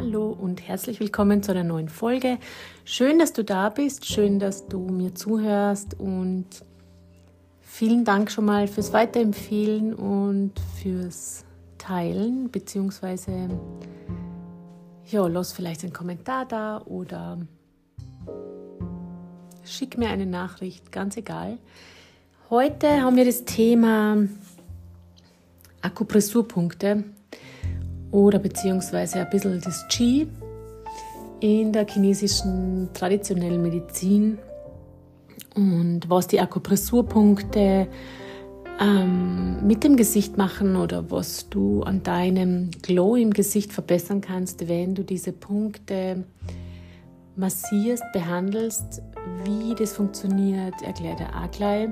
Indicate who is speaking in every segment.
Speaker 1: Hallo und herzlich willkommen zu einer neuen Folge. Schön, dass du da bist, schön, dass du mir zuhörst und vielen Dank schon mal fürs Weiterempfehlen und fürs Teilen, beziehungsweise ja, lass vielleicht einen Kommentar da oder schick mir eine Nachricht, ganz egal. Heute haben wir das Thema Akupressurpunkte oder beziehungsweise ein bisschen das Qi in der chinesischen traditionellen Medizin und was die Akupressurpunkte ähm, mit dem Gesicht machen oder was du an deinem Glow im Gesicht verbessern kannst, wenn du diese Punkte massierst, behandelst, wie das funktioniert, erklärt er auch gleich.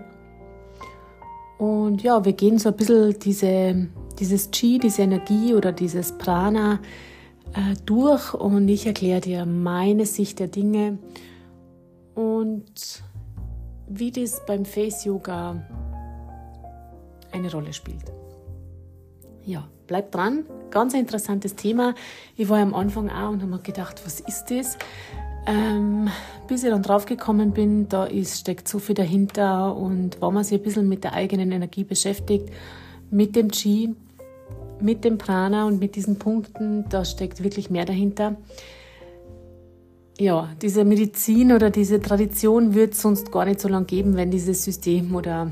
Speaker 1: Und ja, wir gehen so ein bisschen diese, dieses Chi, diese Energie oder dieses Prana äh, durch und ich erkläre dir meine Sicht der Dinge und wie das beim Face Yoga eine Rolle spielt. Ja, bleib dran. Ganz ein interessantes Thema. Ich war am Anfang auch und habe mir gedacht, was ist das? Ähm, bis ich dann draufgekommen bin, da ist, steckt so viel dahinter und wenn man sich ein bisschen mit der eigenen Energie beschäftigt, mit dem Chi, mit dem Prana und mit diesen Punkten, da steckt wirklich mehr dahinter. Ja, diese Medizin oder diese Tradition wird es sonst gar nicht so lange geben, wenn dieses System oder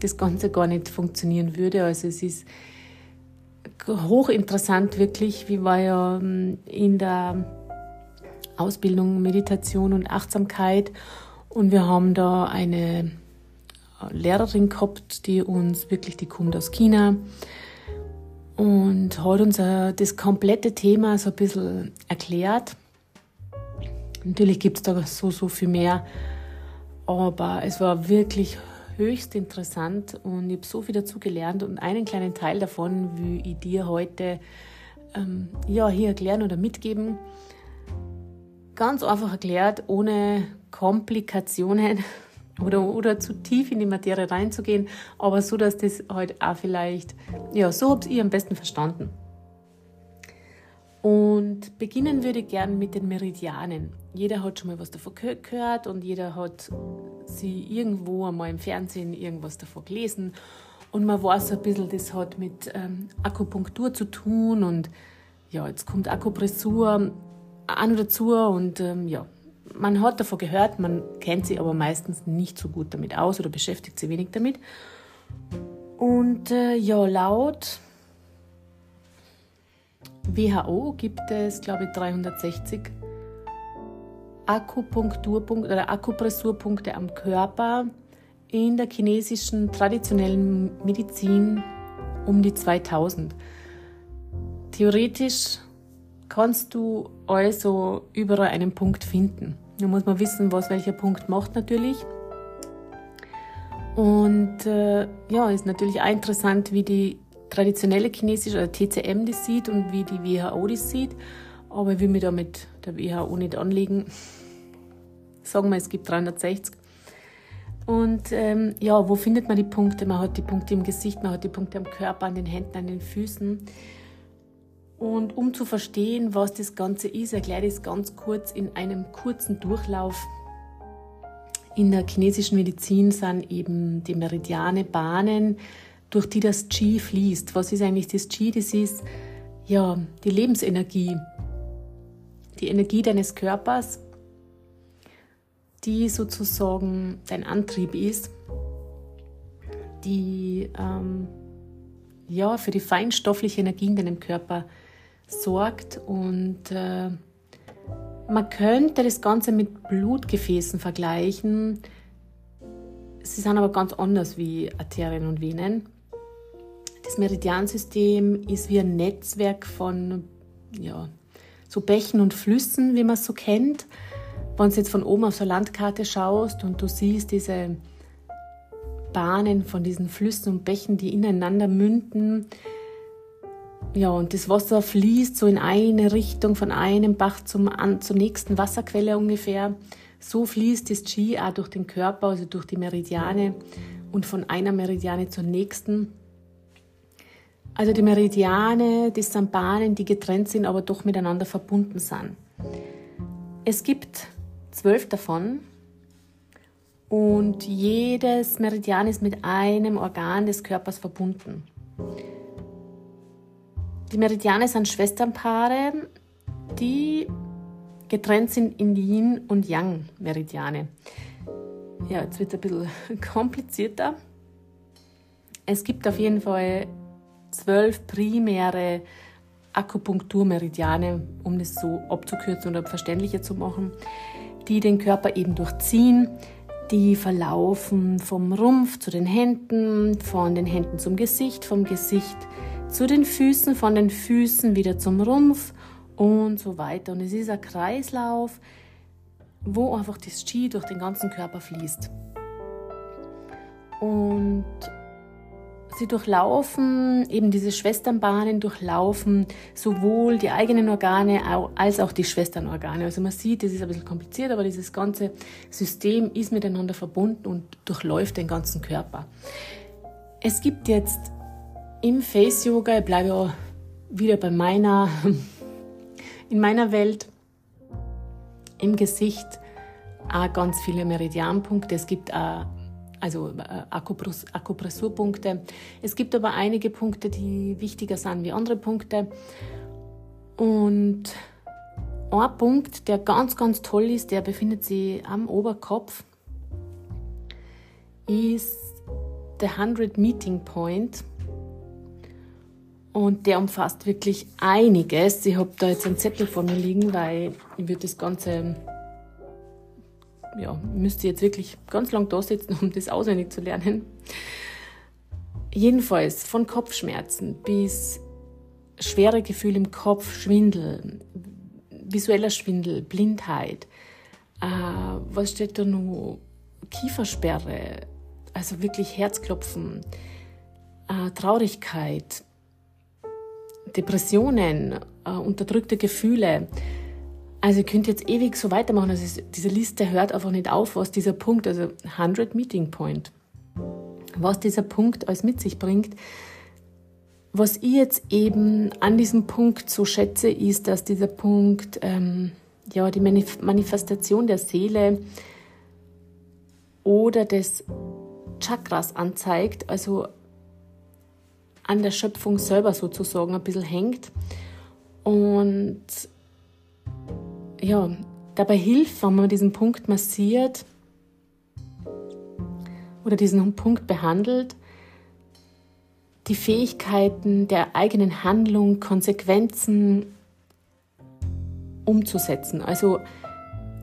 Speaker 1: das Ganze gar nicht funktionieren würde. Also es ist hochinteressant wirklich. wie war ja ähm, in der Ausbildung Meditation und Achtsamkeit. Und wir haben da eine Lehrerin gehabt, die uns wirklich, die kommt aus China und hat uns das komplette Thema so ein bisschen erklärt. Natürlich gibt es da so, so viel mehr, aber es war wirklich höchst interessant und ich habe so viel dazu gelernt und einen kleinen Teil davon will ich dir heute ähm, ja, hier erklären oder mitgeben. Ganz einfach erklärt, ohne Komplikationen oder, oder zu tief in die Materie reinzugehen, aber so, dass das halt auch vielleicht, ja, so habt ihr am besten verstanden. Und beginnen würde ich gern mit den Meridianen. Jeder hat schon mal was davon gehört und jeder hat sie irgendwo einmal im Fernsehen irgendwas davon gelesen. Und man weiß ein bisschen, das hat mit ähm, Akupunktur zu tun und ja, jetzt kommt Akupressur noch dazu und ähm, ja, man hat davon gehört, man kennt sie aber meistens nicht so gut damit aus oder beschäftigt sich wenig damit. Und äh, ja, laut WHO gibt es, glaube ich, 360 Akupunkturpunkte oder Akupressurpunkte am Körper in der chinesischen traditionellen Medizin um die 2000. Theoretisch kannst du also überall einen Punkt finden. Da muss man wissen, was welcher Punkt macht natürlich. Und äh, ja, ist natürlich auch interessant, wie die traditionelle chinesische oder TCM das sieht und wie die WHO das sieht. Aber ich will mich da mit der WHO nicht anlegen. Sagen wir, es gibt 360. Und ähm, ja, wo findet man die Punkte? Man hat die Punkte im Gesicht, man hat die Punkte am Körper, an den Händen, an den Füßen. Und um zu verstehen, was das Ganze ist, erkläre ich es ganz kurz in einem kurzen Durchlauf. In der chinesischen Medizin sind eben die Meridiane Bahnen, durch die das Qi fließt. Was ist eigentlich das Qi? Das ist ja die Lebensenergie, die Energie deines Körpers, die sozusagen dein Antrieb ist, die ähm, ja für die feinstoffliche Energie in deinem Körper sorgt und äh, man könnte das Ganze mit Blutgefäßen vergleichen. Sie sind aber ganz anders wie Arterien und Venen. Das Meridiansystem ist wie ein Netzwerk von ja, so Bächen und Flüssen, wie man es so kennt. Wenn du jetzt von oben auf so eine Landkarte schaust und du siehst diese Bahnen von diesen Flüssen und Bächen, die ineinander münden, ja, und das Wasser fließt so in eine Richtung, von einem Bach zum, an, zur nächsten Wasserquelle ungefähr. So fließt das Qi auch durch den Körper, also durch die Meridiane und von einer Meridiane zur nächsten. Also die Meridiane, das sind Bahnen, die getrennt sind, aber doch miteinander verbunden sind. Es gibt zwölf davon und jedes Meridian ist mit einem Organ des Körpers verbunden. Die Meridiane sind Schwesternpaare, die getrennt sind in Yin und Yang Meridiane. Ja, jetzt wird es ein bisschen komplizierter. Es gibt auf jeden Fall zwölf primäre Akupunkturmeridiane, um das so abzukürzen oder verständlicher zu machen, die den Körper eben durchziehen. Die verlaufen vom Rumpf zu den Händen, von den Händen zum Gesicht, vom Gesicht zu den Füßen, von den Füßen wieder zum Rumpf und so weiter. Und es ist ein Kreislauf, wo einfach das Qi durch den ganzen Körper fließt. Und sie durchlaufen, eben diese Schwesternbahnen durchlaufen sowohl die eigenen Organe als auch die Schwesternorgane. Also man sieht, das ist ein bisschen kompliziert, aber dieses ganze System ist miteinander verbunden und durchläuft den ganzen Körper. Es gibt jetzt im Face Yoga, ich bleibe ja wieder bei meiner, in meiner Welt, im Gesicht auch ganz viele Meridianpunkte. Es gibt auch also äh, Akupressurpunkte. Es gibt aber einige Punkte, die wichtiger sind wie andere Punkte. Und ein Punkt, der ganz, ganz toll ist, der befindet sich am Oberkopf, ist der 100 Meeting Point. Und der umfasst wirklich einiges. Ich habe da jetzt einen Zettel vor mir liegen, weil ich würde das Ganze ja, müsste jetzt wirklich ganz lang da sitzen, um das auswendig zu lernen. Jedenfalls von Kopfschmerzen bis schwere Gefühle im Kopf, Schwindel, visueller Schwindel, Blindheit. Äh, was steht da noch? Kiefersperre, also wirklich Herzklopfen, äh, Traurigkeit, Depressionen, äh, unterdrückte Gefühle, also ihr könnt jetzt ewig so weitermachen. Also diese Liste hört einfach nicht auf, was dieser Punkt, also 100 Meeting Point, was dieser Punkt alles mit sich bringt. Was ich jetzt eben an diesem Punkt so schätze, ist, dass dieser Punkt ähm, ja die Manifestation der Seele oder des Chakras anzeigt, also an der Schöpfung selber sozusagen ein bisschen hängt. Und ja, dabei hilft, wenn man diesen Punkt massiert oder diesen Punkt behandelt, die Fähigkeiten der eigenen Handlung, Konsequenzen umzusetzen. Also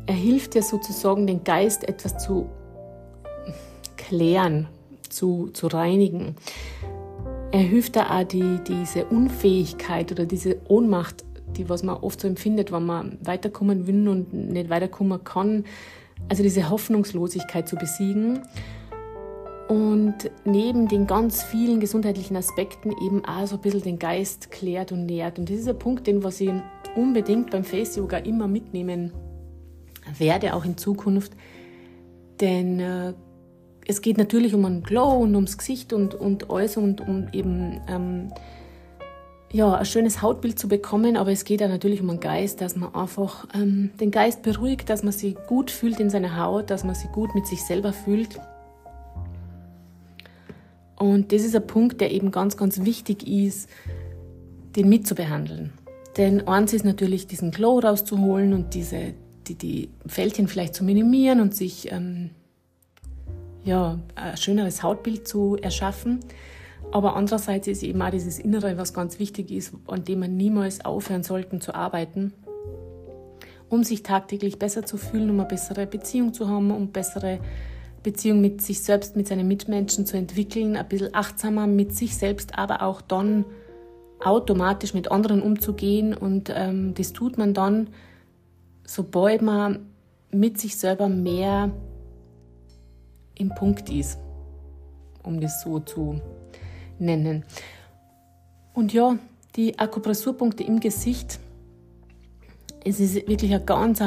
Speaker 1: er hilft ja sozusagen, den Geist etwas zu klären, zu, zu reinigen. Er hilft da auch, die, diese Unfähigkeit oder diese Ohnmacht die was man oft so empfindet, wenn man weiterkommen will und nicht weiterkommen kann. Also diese Hoffnungslosigkeit zu besiegen. Und neben den ganz vielen gesundheitlichen Aspekten eben auch so ein bisschen den Geist klärt und nährt. Und das ist ein Punkt, den was ich unbedingt beim Face Yoga immer mitnehmen werde, auch in Zukunft. Denn äh, es geht natürlich um einen Glow und ums Gesicht und, und alles und um eben ähm, ja, ein schönes Hautbild zu bekommen, aber es geht ja natürlich um den Geist, dass man einfach ähm, den Geist beruhigt, dass man sich gut fühlt in seiner Haut, dass man sich gut mit sich selber fühlt. Und das ist ein Punkt, der eben ganz, ganz wichtig ist, den mitzubehandeln. Denn eins ist natürlich, diesen Glow rauszuholen und diese, die, die Fältchen vielleicht zu minimieren und sich ähm, ja, ein schöneres Hautbild zu erschaffen. Aber andererseits ist eben auch dieses Innere, was ganz wichtig ist, an dem man niemals aufhören sollte zu arbeiten, um sich tagtäglich besser zu fühlen, um eine bessere Beziehung zu haben, um bessere Beziehung mit sich selbst, mit seinen Mitmenschen zu entwickeln, ein bisschen achtsamer mit sich selbst, aber auch dann automatisch mit anderen umzugehen. Und ähm, das tut man dann, sobald man mit sich selber mehr im Punkt ist, um das so zu nennen. Und ja, die Akupressurpunkte im Gesicht, es ist wirklich eine ganz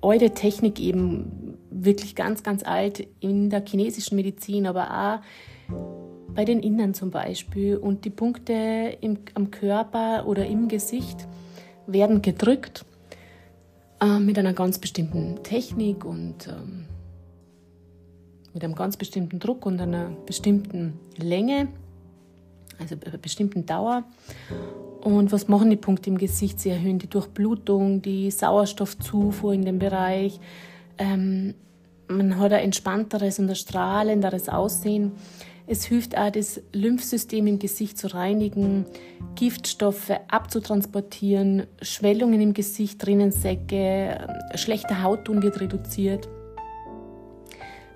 Speaker 1: alte Technik eben, wirklich ganz, ganz alt in der chinesischen Medizin, aber auch bei den Innern zum Beispiel. Und die Punkte im, am Körper oder im Gesicht werden gedrückt äh, mit einer ganz bestimmten Technik und ähm, mit einem ganz bestimmten Druck und einer bestimmten Länge, also einer bestimmten Dauer. Und was machen die Punkte im Gesicht? Sie erhöhen die Durchblutung, die Sauerstoffzufuhr in dem Bereich. Ähm, man hat ein entspannteres und ein strahlenderes Aussehen. Es hilft auch, das Lymphsystem im Gesicht zu reinigen, Giftstoffe abzutransportieren, Schwellungen im Gesicht, Tränensäcke, schlechter Hautton wird reduziert.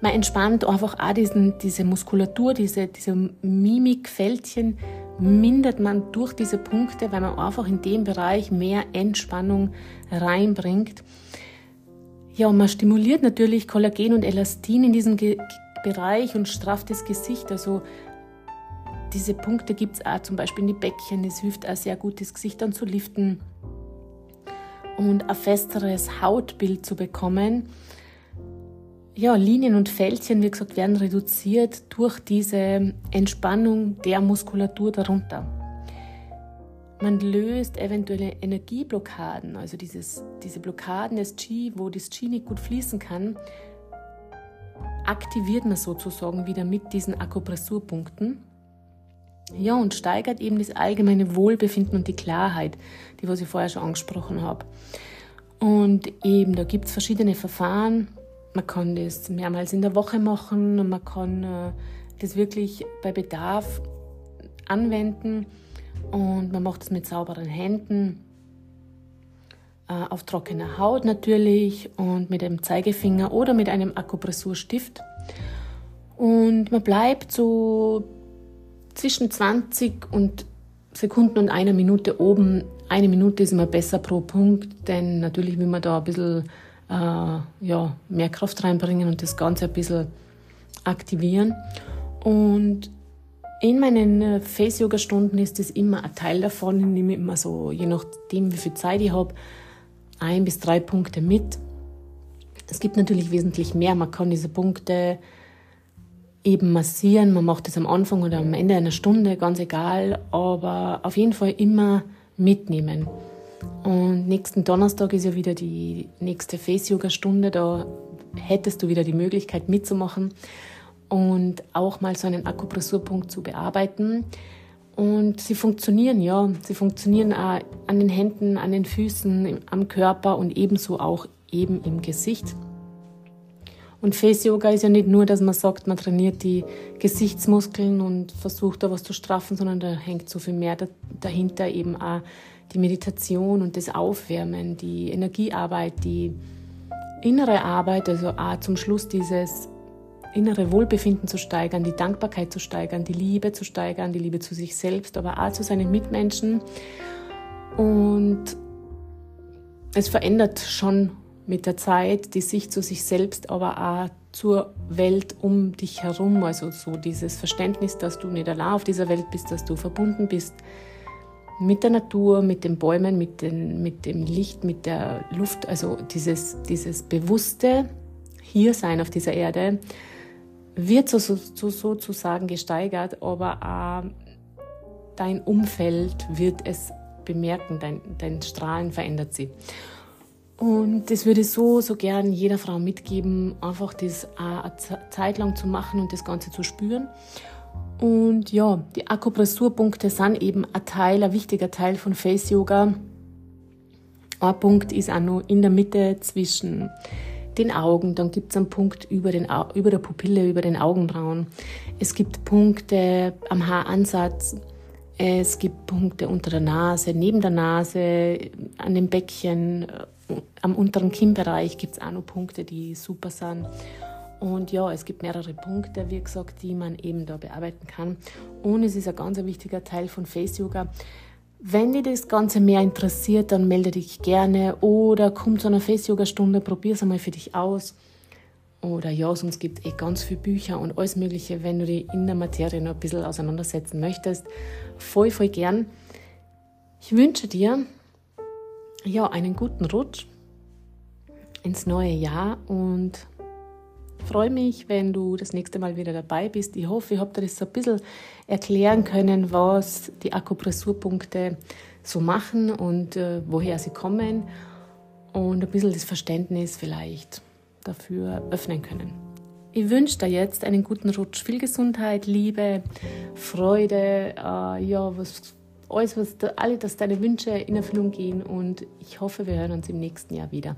Speaker 1: Man entspannt einfach auch diesen, diese Muskulatur, diese, diese Mimikfältchen, mindert man durch diese Punkte, weil man einfach in dem Bereich mehr Entspannung reinbringt. Ja, und man stimuliert natürlich Kollagen und Elastin in diesem Ge Bereich und strafft das Gesicht. Also diese Punkte gibt es auch zum Beispiel in die Bäckchen. Das hilft auch sehr gut, das Gesicht dann zu liften und ein festeres Hautbild zu bekommen. Ja, Linien und Fältchen, wie gesagt, werden reduziert durch diese Entspannung der Muskulatur darunter. Man löst eventuelle Energieblockaden, also dieses, diese Blockaden des Qi, wo das Qi nicht gut fließen kann, aktiviert man sozusagen wieder mit diesen Akupressurpunkten. Ja, und steigert eben das allgemeine Wohlbefinden und die Klarheit, die was ich vorher schon angesprochen habe. Und eben, da gibt es verschiedene Verfahren. Man kann das mehrmals in der Woche machen und man kann äh, das wirklich bei Bedarf anwenden. Und man macht es mit sauberen Händen äh, auf trockener Haut natürlich und mit einem Zeigefinger oder mit einem Akupressurstift. Und man bleibt so zwischen 20 und Sekunden und einer Minute oben. Eine Minute ist immer besser pro Punkt, denn natürlich will man da ein bisschen äh, ja, mehr Kraft reinbringen und das Ganze ein bisschen aktivieren. Und in meinen äh, Face-Yoga-Stunden ist das immer ein Teil davon. Ich nehme immer so, je nachdem, wie viel Zeit ich habe, ein bis drei Punkte mit. Es gibt natürlich wesentlich mehr. Man kann diese Punkte eben massieren. Man macht das am Anfang oder am Ende einer Stunde, ganz egal. Aber auf jeden Fall immer mitnehmen. Und nächsten Donnerstag ist ja wieder die nächste Face-Yoga-Stunde. Da hättest du wieder die Möglichkeit mitzumachen und auch mal so einen Akupressurpunkt zu bearbeiten. Und sie funktionieren, ja. Sie funktionieren auch an den Händen, an den Füßen, am Körper und ebenso auch eben im Gesicht. Und Face Yoga ist ja nicht nur, dass man sagt, man trainiert die Gesichtsmuskeln und versucht da was zu straffen, sondern da hängt so viel mehr dahinter, eben auch die Meditation und das Aufwärmen, die Energiearbeit, die innere Arbeit, also auch zum Schluss dieses innere Wohlbefinden zu steigern, die Dankbarkeit zu steigern, die Liebe zu steigern, die Liebe zu sich selbst, aber auch zu seinen Mitmenschen. Und es verändert schon mit der Zeit die Sicht zu sich selbst, aber auch zur Welt um dich herum. Also so dieses Verständnis, dass du nicht allein auf dieser Welt bist, dass du verbunden bist mit der Natur, mit den Bäumen, mit, den, mit dem Licht, mit der Luft. Also dieses, dieses bewusste Hiersein auf dieser Erde wird so, so, so, sozusagen gesteigert, aber äh, dein Umfeld wird es bemerken, dein, dein Strahlen verändert sich. Und das würde ich so, so gern jeder Frau mitgeben, einfach das eine Zeit lang zu machen und das Ganze zu spüren. Und ja, die Akupressurpunkte sind eben ein Teil, ein wichtiger Teil von Face Yoga. Ein Punkt ist auch noch in der Mitte zwischen den Augen, dann gibt es einen Punkt über, den, über der Pupille, über den Augenbrauen. Es gibt Punkte am Haaransatz. Es gibt Punkte unter der Nase, neben der Nase, an dem Bäckchen, am unteren Kinnbereich gibt es auch noch Punkte, die super sind. Und ja, es gibt mehrere Punkte, wie gesagt, die man eben da bearbeiten kann. Und es ist ein ganz wichtiger Teil von Face Yoga. Wenn dich das Ganze mehr interessiert, dann melde dich gerne oder komm zu einer Face-Yoga-Stunde, probier es einmal für dich aus. Oder ja, sonst gibt es eh ganz viele Bücher und alles Mögliche, wenn du dich in der Materie noch ein bisschen auseinandersetzen möchtest. Voll, voll gern. Ich wünsche dir ja einen guten Rutsch ins neue Jahr und freue mich, wenn du das nächste Mal wieder dabei bist. Ich hoffe, ich habe dir das so ein bisschen erklären können, was die Akupressurpunkte so machen und äh, woher sie kommen und ein bisschen das Verständnis vielleicht dafür öffnen können. Ich wünsche dir jetzt einen guten Rutsch, viel Gesundheit, Liebe, Freude, äh, ja, was, alles, was, alle, dass deine Wünsche in Erfüllung gehen und ich hoffe, wir hören uns im nächsten Jahr wieder.